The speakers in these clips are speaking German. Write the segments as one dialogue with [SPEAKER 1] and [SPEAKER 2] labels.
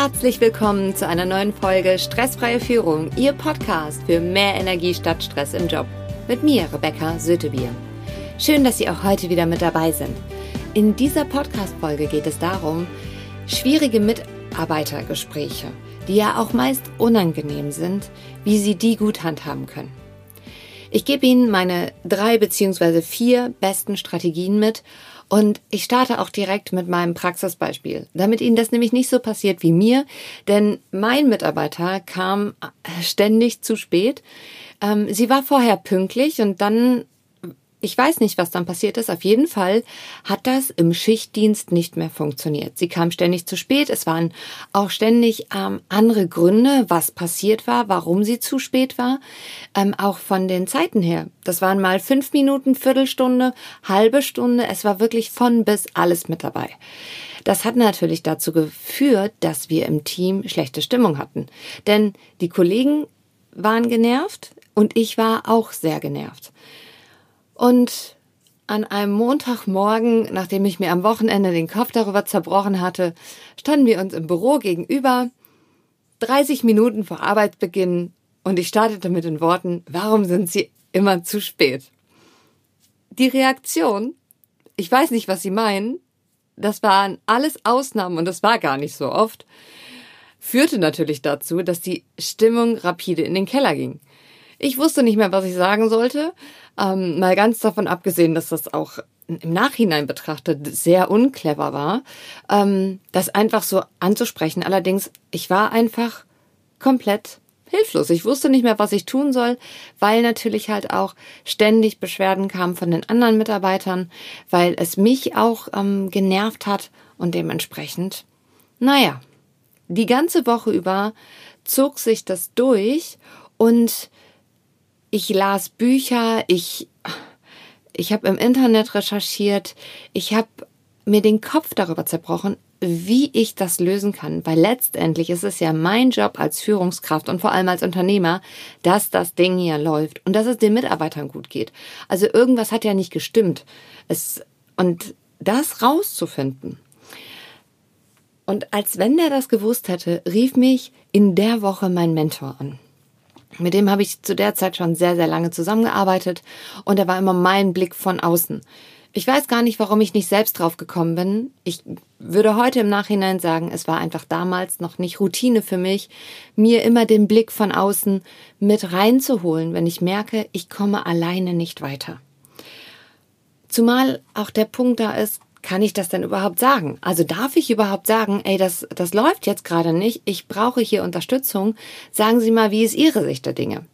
[SPEAKER 1] Herzlich willkommen zu einer neuen Folge Stressfreie Führung, Ihr Podcast für mehr Energie statt Stress im Job. Mit mir, Rebecca Sötebier. Schön, dass Sie auch heute wieder mit dabei sind. In dieser Podcast-Folge geht es darum, schwierige Mitarbeitergespräche, die ja auch meist unangenehm sind, wie Sie die gut handhaben können. Ich gebe Ihnen meine drei beziehungsweise vier besten Strategien mit und ich starte auch direkt mit meinem Praxisbeispiel, damit Ihnen das nämlich nicht so passiert wie mir, denn mein Mitarbeiter kam ständig zu spät. Ähm, sie war vorher pünktlich und dann ich weiß nicht, was dann passiert ist. Auf jeden Fall hat das im Schichtdienst nicht mehr funktioniert. Sie kam ständig zu spät. Es waren auch ständig ähm, andere Gründe, was passiert war, warum sie zu spät war. Ähm, auch von den Zeiten her. Das waren mal fünf Minuten, Viertelstunde, halbe Stunde. Es war wirklich von bis alles mit dabei. Das hat natürlich dazu geführt, dass wir im Team schlechte Stimmung hatten. Denn die Kollegen waren genervt und ich war auch sehr genervt. Und an einem Montagmorgen, nachdem ich mir am Wochenende den Kopf darüber zerbrochen hatte, standen wir uns im Büro gegenüber, 30 Minuten vor Arbeitsbeginn, und ich startete mit den Worten, warum sind Sie immer zu spät? Die Reaktion, ich weiß nicht, was Sie meinen, das waren alles Ausnahmen und das war gar nicht so oft, führte natürlich dazu, dass die Stimmung rapide in den Keller ging. Ich wusste nicht mehr, was ich sagen sollte. Ähm, mal ganz davon abgesehen, dass das auch im Nachhinein betrachtet sehr unclever war, ähm, das einfach so anzusprechen. Allerdings, ich war einfach komplett hilflos. Ich wusste nicht mehr, was ich tun soll, weil natürlich halt auch ständig Beschwerden kamen von den anderen Mitarbeitern, weil es mich auch ähm, genervt hat und dementsprechend, naja, die ganze Woche über zog sich das durch und ich las Bücher, ich, ich habe im Internet recherchiert, ich habe mir den Kopf darüber zerbrochen, wie ich das lösen kann, weil letztendlich ist es ja mein Job als Führungskraft und vor allem als Unternehmer, dass das Ding hier läuft und dass es den Mitarbeitern gut geht. Also irgendwas hat ja nicht gestimmt. Es, und das rauszufinden. Und als wenn der das gewusst hätte, rief mich in der Woche mein Mentor an. Mit dem habe ich zu der Zeit schon sehr, sehr lange zusammengearbeitet und er war immer mein Blick von außen. Ich weiß gar nicht, warum ich nicht selbst drauf gekommen bin. Ich würde heute im Nachhinein sagen, es war einfach damals noch nicht Routine für mich, mir immer den Blick von außen mit reinzuholen, wenn ich merke, ich komme alleine nicht weiter. Zumal auch der Punkt da ist, kann ich das denn überhaupt sagen? Also darf ich überhaupt sagen, ey, das, das läuft jetzt gerade nicht, ich brauche hier Unterstützung. Sagen Sie mal, wie ist Ihre Sicht der Dinge?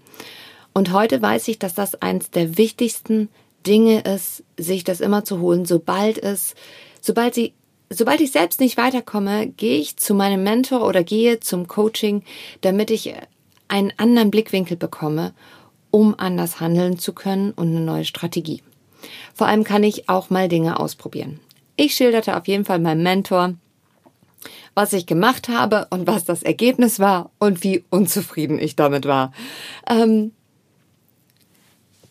[SPEAKER 1] Und heute weiß ich, dass das eins der wichtigsten Dinge ist, sich das immer zu holen, sobald es, sobald Sie, sobald ich selbst nicht weiterkomme, gehe ich zu meinem Mentor oder gehe zum Coaching, damit ich einen anderen Blickwinkel bekomme, um anders handeln zu können und eine neue Strategie. Vor allem kann ich auch mal Dinge ausprobieren. Ich schilderte auf jeden Fall meinem Mentor, was ich gemacht habe und was das Ergebnis war und wie unzufrieden ich damit war. Ähm,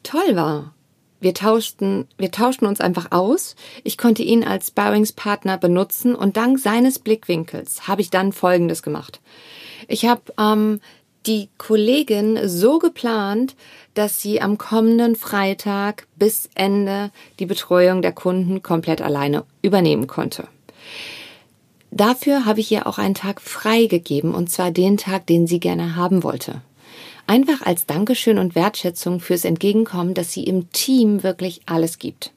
[SPEAKER 1] toll war. Wir tauschten, wir tauschten uns einfach aus. Ich konnte ihn als Sparringspartner benutzen und dank seines Blickwinkels habe ich dann Folgendes gemacht. Ich habe ähm, die Kollegin so geplant, dass sie am kommenden Freitag bis Ende die Betreuung der Kunden komplett alleine übernehmen konnte. Dafür habe ich ihr auch einen Tag frei gegeben, und zwar den Tag, den sie gerne haben wollte. Einfach als Dankeschön und Wertschätzung fürs Entgegenkommen, dass sie im Team wirklich alles gibt.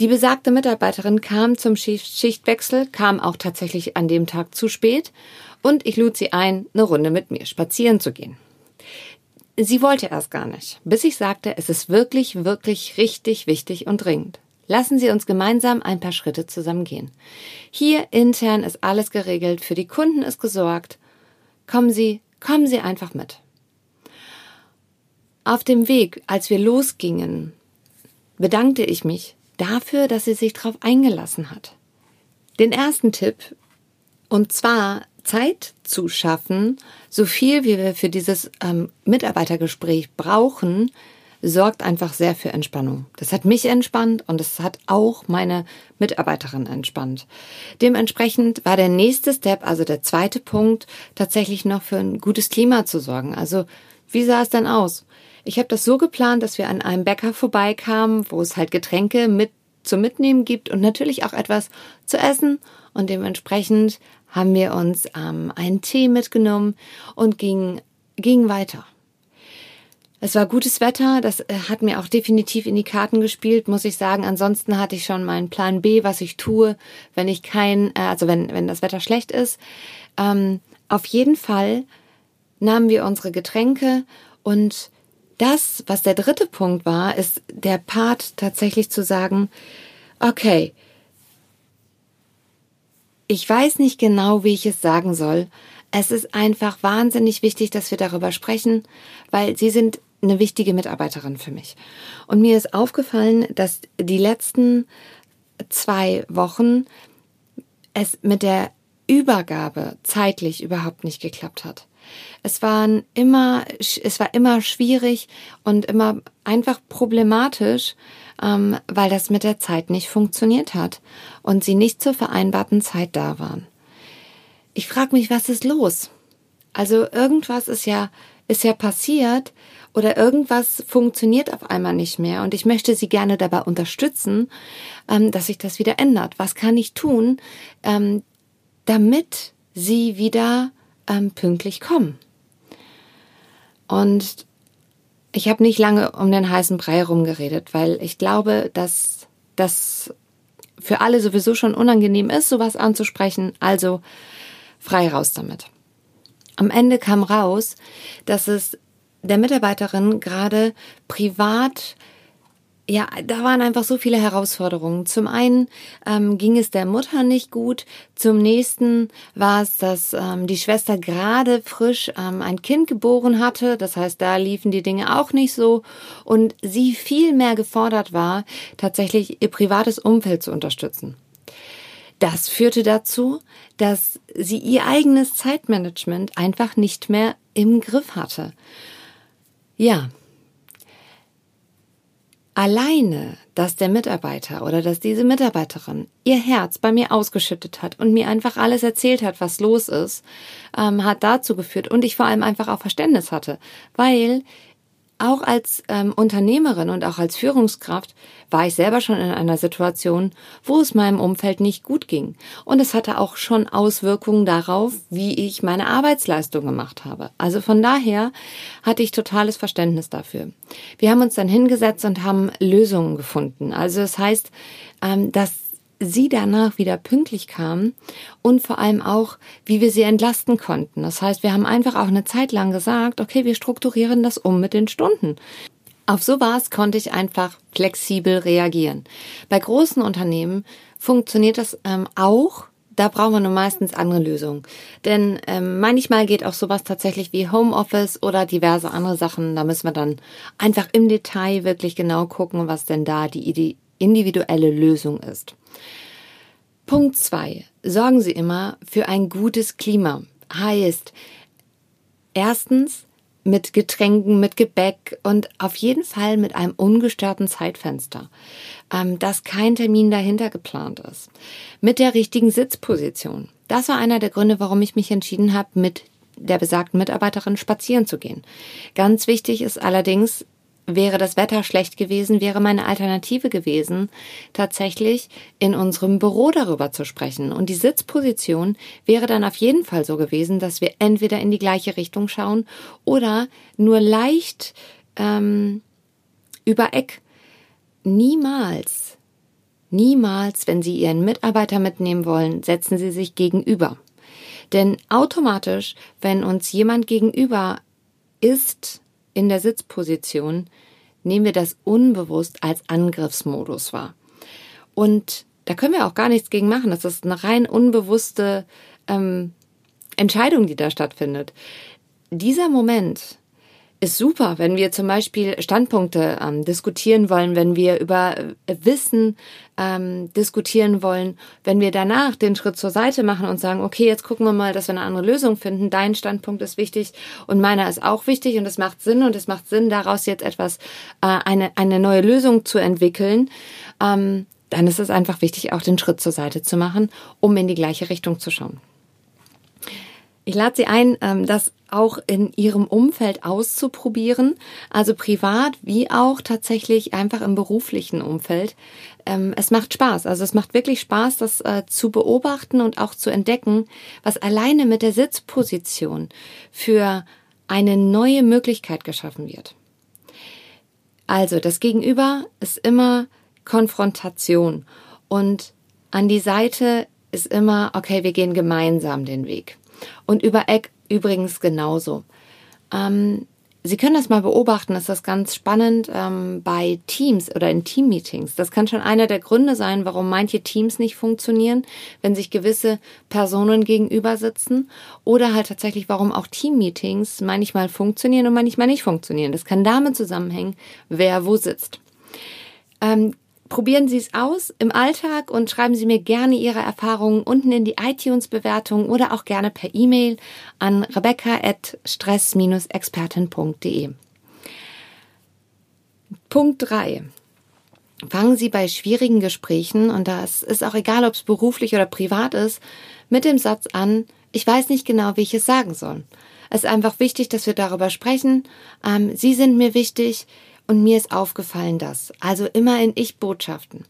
[SPEAKER 1] Die besagte Mitarbeiterin kam zum Schichtwechsel, kam auch tatsächlich an dem Tag zu spät und ich lud sie ein, eine Runde mit mir spazieren zu gehen. Sie wollte erst gar nicht, bis ich sagte, es ist wirklich, wirklich richtig wichtig und dringend. Lassen Sie uns gemeinsam ein paar Schritte zusammen gehen. Hier intern ist alles geregelt, für die Kunden ist gesorgt. Kommen Sie, kommen Sie einfach mit. Auf dem Weg, als wir losgingen, bedankte ich mich dafür, dass sie sich darauf eingelassen hat. Den ersten Tipp, und zwar Zeit zu schaffen, so viel wie wir für dieses ähm, Mitarbeitergespräch brauchen, sorgt einfach sehr für Entspannung. Das hat mich entspannt und es hat auch meine Mitarbeiterin entspannt. Dementsprechend war der nächste Step, also der zweite Punkt, tatsächlich noch für ein gutes Klima zu sorgen. Also wie sah es denn aus? Ich habe das so geplant, dass wir an einem Bäcker vorbeikamen, wo es halt Getränke mit zum Mitnehmen gibt und natürlich auch etwas zu essen. Und dementsprechend haben wir uns ähm, einen Tee mitgenommen und gingen, gingen weiter. Es war gutes Wetter, das äh, hat mir auch definitiv in die Karten gespielt, muss ich sagen. Ansonsten hatte ich schon meinen Plan B, was ich tue, wenn ich kein, äh, also wenn, wenn das Wetter schlecht ist. Ähm, auf jeden Fall nahmen wir unsere Getränke und das, was der dritte Punkt war, ist der Part tatsächlich zu sagen, okay, ich weiß nicht genau, wie ich es sagen soll. Es ist einfach wahnsinnig wichtig, dass wir darüber sprechen, weil Sie sind eine wichtige Mitarbeiterin für mich. Und mir ist aufgefallen, dass die letzten zwei Wochen es mit der Übergabe zeitlich überhaupt nicht geklappt hat. Es waren immer, es war immer schwierig und immer einfach problematisch, ähm, weil das mit der Zeit nicht funktioniert hat und sie nicht zur vereinbarten Zeit da waren. Ich frage mich, was ist los? Also irgendwas ist ja, ist ja passiert oder irgendwas funktioniert auf einmal nicht mehr und ich möchte Sie gerne dabei unterstützen, ähm, dass sich das wieder ändert. Was kann ich tun, ähm, damit Sie wieder ähm, pünktlich kommen? Und ich habe nicht lange um den heißen Brei rumgeredet, weil ich glaube, dass das für alle sowieso schon unangenehm ist, sowas anzusprechen. Also frei raus damit. Am Ende kam raus, dass es der Mitarbeiterin gerade privat ja, da waren einfach so viele Herausforderungen. Zum einen ähm, ging es der Mutter nicht gut, zum nächsten war es, dass ähm, die Schwester gerade frisch ähm, ein Kind geboren hatte, das heißt, da liefen die Dinge auch nicht so und sie viel mehr gefordert war, tatsächlich ihr privates Umfeld zu unterstützen. Das führte dazu, dass sie ihr eigenes Zeitmanagement einfach nicht mehr im Griff hatte. Ja, Alleine, dass der Mitarbeiter oder dass diese Mitarbeiterin ihr Herz bei mir ausgeschüttet hat und mir einfach alles erzählt hat, was los ist, ähm, hat dazu geführt und ich vor allem einfach auch Verständnis hatte, weil auch als ähm, Unternehmerin und auch als Führungskraft war ich selber schon in einer Situation, wo es meinem Umfeld nicht gut ging. Und es hatte auch schon Auswirkungen darauf, wie ich meine Arbeitsleistung gemacht habe. Also von daher hatte ich totales Verständnis dafür. Wir haben uns dann hingesetzt und haben Lösungen gefunden. Also das heißt, ähm, dass sie danach wieder pünktlich kam und vor allem auch, wie wir sie entlasten konnten. Das heißt, wir haben einfach auch eine Zeit lang gesagt, okay, wir strukturieren das um mit den Stunden. Auf sowas konnte ich einfach flexibel reagieren. Bei großen Unternehmen funktioniert das ähm, auch. Da brauchen wir nur meistens andere Lösungen. Denn ähm, manchmal geht auch sowas tatsächlich wie Homeoffice oder diverse andere Sachen. Da müssen wir dann einfach im Detail wirklich genau gucken, was denn da die individuelle Lösung ist. Punkt zwei: Sorgen Sie immer für ein gutes Klima. Heißt, erstens mit Getränken, mit Gebäck und auf jeden Fall mit einem ungestörten Zeitfenster, ähm, dass kein Termin dahinter geplant ist. Mit der richtigen Sitzposition. Das war einer der Gründe, warum ich mich entschieden habe, mit der besagten Mitarbeiterin spazieren zu gehen. Ganz wichtig ist allerdings, wäre das Wetter schlecht gewesen, wäre meine Alternative gewesen, tatsächlich in unserem Büro darüber zu sprechen. Und die Sitzposition wäre dann auf jeden Fall so gewesen, dass wir entweder in die gleiche Richtung schauen oder nur leicht ähm, über Eck. Niemals, niemals, wenn Sie Ihren Mitarbeiter mitnehmen wollen, setzen Sie sich gegenüber. Denn automatisch, wenn uns jemand gegenüber ist, in der Sitzposition nehmen wir das unbewusst als Angriffsmodus wahr. Und da können wir auch gar nichts gegen machen. Das ist eine rein unbewusste ähm, Entscheidung, die da stattfindet. Dieser Moment ist super, wenn wir zum Beispiel Standpunkte ähm, diskutieren wollen, wenn wir über äh, Wissen ähm, diskutieren wollen, wenn wir danach den Schritt zur Seite machen und sagen, okay, jetzt gucken wir mal, dass wir eine andere Lösung finden. Dein Standpunkt ist wichtig und meiner ist auch wichtig und es macht Sinn und es macht Sinn, daraus jetzt etwas, äh, eine, eine neue Lösung zu entwickeln. Ähm, dann ist es einfach wichtig, auch den Schritt zur Seite zu machen, um in die gleiche Richtung zu schauen. Ich lade Sie ein, ähm, das auch in Ihrem Umfeld auszuprobieren, also privat wie auch tatsächlich einfach im beruflichen Umfeld. Ähm, es macht Spaß, also es macht wirklich Spaß, das äh, zu beobachten und auch zu entdecken, was alleine mit der Sitzposition für eine neue Möglichkeit geschaffen wird. Also das Gegenüber ist immer Konfrontation und an die Seite ist immer, okay, wir gehen gemeinsam den Weg. Und über Eck übrigens genauso. Ähm, Sie können das mal beobachten, das ist ganz spannend ähm, bei Teams oder in Teammeetings. Das kann schon einer der Gründe sein, warum manche Teams nicht funktionieren, wenn sich gewisse Personen gegenüber sitzen. Oder halt tatsächlich, warum auch Teammeetings manchmal funktionieren und manchmal nicht funktionieren. Das kann damit zusammenhängen, wer wo sitzt. Ähm, Probieren Sie es aus im Alltag und schreiben Sie mir gerne Ihre Erfahrungen unten in die iTunes-Bewertung oder auch gerne per E-Mail an rebecca.stress-expertin.de. Punkt 3. Fangen Sie bei schwierigen Gesprächen, und das ist auch egal, ob es beruflich oder privat ist, mit dem Satz an, ich weiß nicht genau, wie ich es sagen soll. Es ist einfach wichtig, dass wir darüber sprechen. Ähm, Sie sind mir wichtig und mir ist aufgefallen das. Also immer in Ich-Botschaften.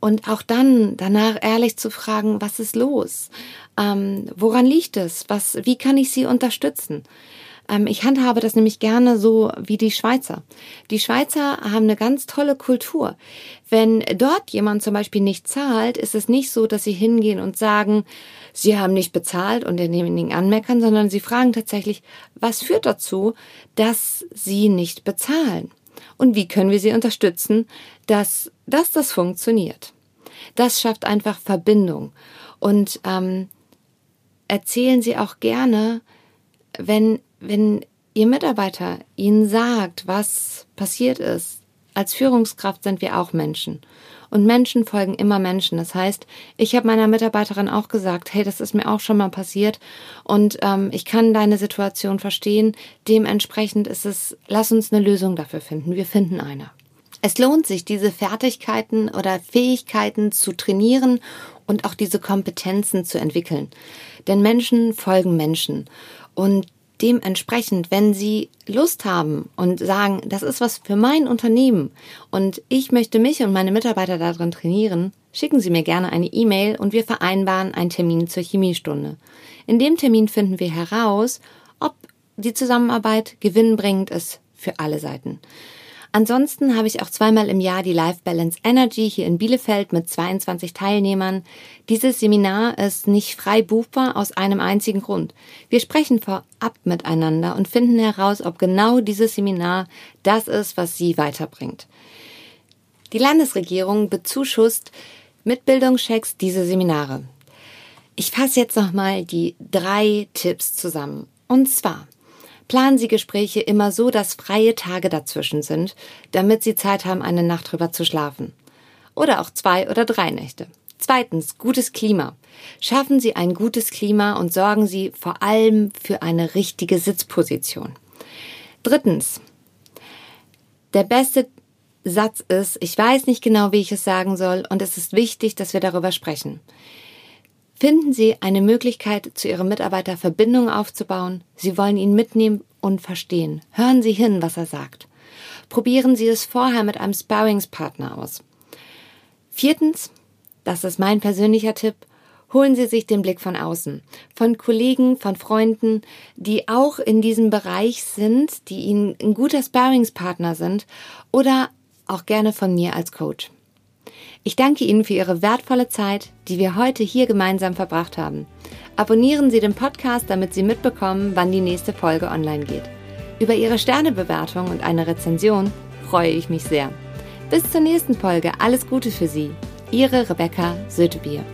[SPEAKER 1] Und auch dann danach ehrlich zu fragen, was ist los? Ähm, woran liegt es? Was, wie kann ich Sie unterstützen? Ähm, ich handhabe das nämlich gerne so wie die Schweizer. Die Schweizer haben eine ganz tolle Kultur. Wenn dort jemand zum Beispiel nicht zahlt, ist es nicht so, dass sie hingehen und sagen, sie haben nicht bezahlt und denjenigen anmeckern, sondern sie fragen tatsächlich, was führt dazu, dass sie nicht bezahlen? Und wie können wir sie unterstützen, dass, dass das funktioniert. Das schafft einfach Verbindung. Und ähm, erzählen Sie auch gerne, wenn, wenn Ihr Mitarbeiter Ihnen sagt, was passiert ist. Als Führungskraft sind wir auch Menschen. Und Menschen folgen immer Menschen. Das heißt, ich habe meiner Mitarbeiterin auch gesagt, hey, das ist mir auch schon mal passiert und ähm, ich kann deine Situation verstehen. Dementsprechend ist es, lass uns eine Lösung dafür finden. Wir finden eine. Es lohnt sich, diese Fertigkeiten oder Fähigkeiten zu trainieren und auch diese Kompetenzen zu entwickeln. Denn Menschen folgen Menschen. Und dementsprechend, wenn Sie Lust haben und sagen, das ist was für mein Unternehmen und ich möchte mich und meine Mitarbeiter darin trainieren, schicken Sie mir gerne eine E-Mail und wir vereinbaren einen Termin zur Chemiestunde. In dem Termin finden wir heraus, ob die Zusammenarbeit gewinnbringend ist für alle Seiten. Ansonsten habe ich auch zweimal im Jahr die Life Balance Energy hier in Bielefeld mit 22 Teilnehmern. Dieses Seminar ist nicht frei buchbar aus einem einzigen Grund. Wir sprechen vorab miteinander und finden heraus, ob genau dieses Seminar das ist, was Sie weiterbringt. Die Landesregierung bezuschusst mit Bildungschecks diese Seminare. Ich fasse jetzt nochmal die drei Tipps zusammen. Und zwar Planen Sie Gespräche immer so, dass freie Tage dazwischen sind, damit Sie Zeit haben, eine Nacht drüber zu schlafen. Oder auch zwei oder drei Nächte. Zweitens, gutes Klima. Schaffen Sie ein gutes Klima und sorgen Sie vor allem für eine richtige Sitzposition. Drittens, der beste Satz ist, ich weiß nicht genau, wie ich es sagen soll und es ist wichtig, dass wir darüber sprechen. Finden Sie eine Möglichkeit, zu Ihrem Mitarbeiter Verbindung aufzubauen. Sie wollen ihn mitnehmen und verstehen. Hören Sie hin, was er sagt. Probieren Sie es vorher mit einem Sparringspartner aus. Viertens, das ist mein persönlicher Tipp, holen Sie sich den Blick von außen, von Kollegen, von Freunden, die auch in diesem Bereich sind, die Ihnen ein guter Sparringspartner sind oder auch gerne von mir als Coach. Ich danke Ihnen für Ihre wertvolle Zeit, die wir heute hier gemeinsam verbracht haben. Abonnieren Sie den Podcast, damit Sie mitbekommen, wann die nächste Folge online geht. Über Ihre Sternebewertung und eine Rezension freue ich mich sehr. Bis zur nächsten Folge. Alles Gute für Sie. Ihre Rebecca Sötebier.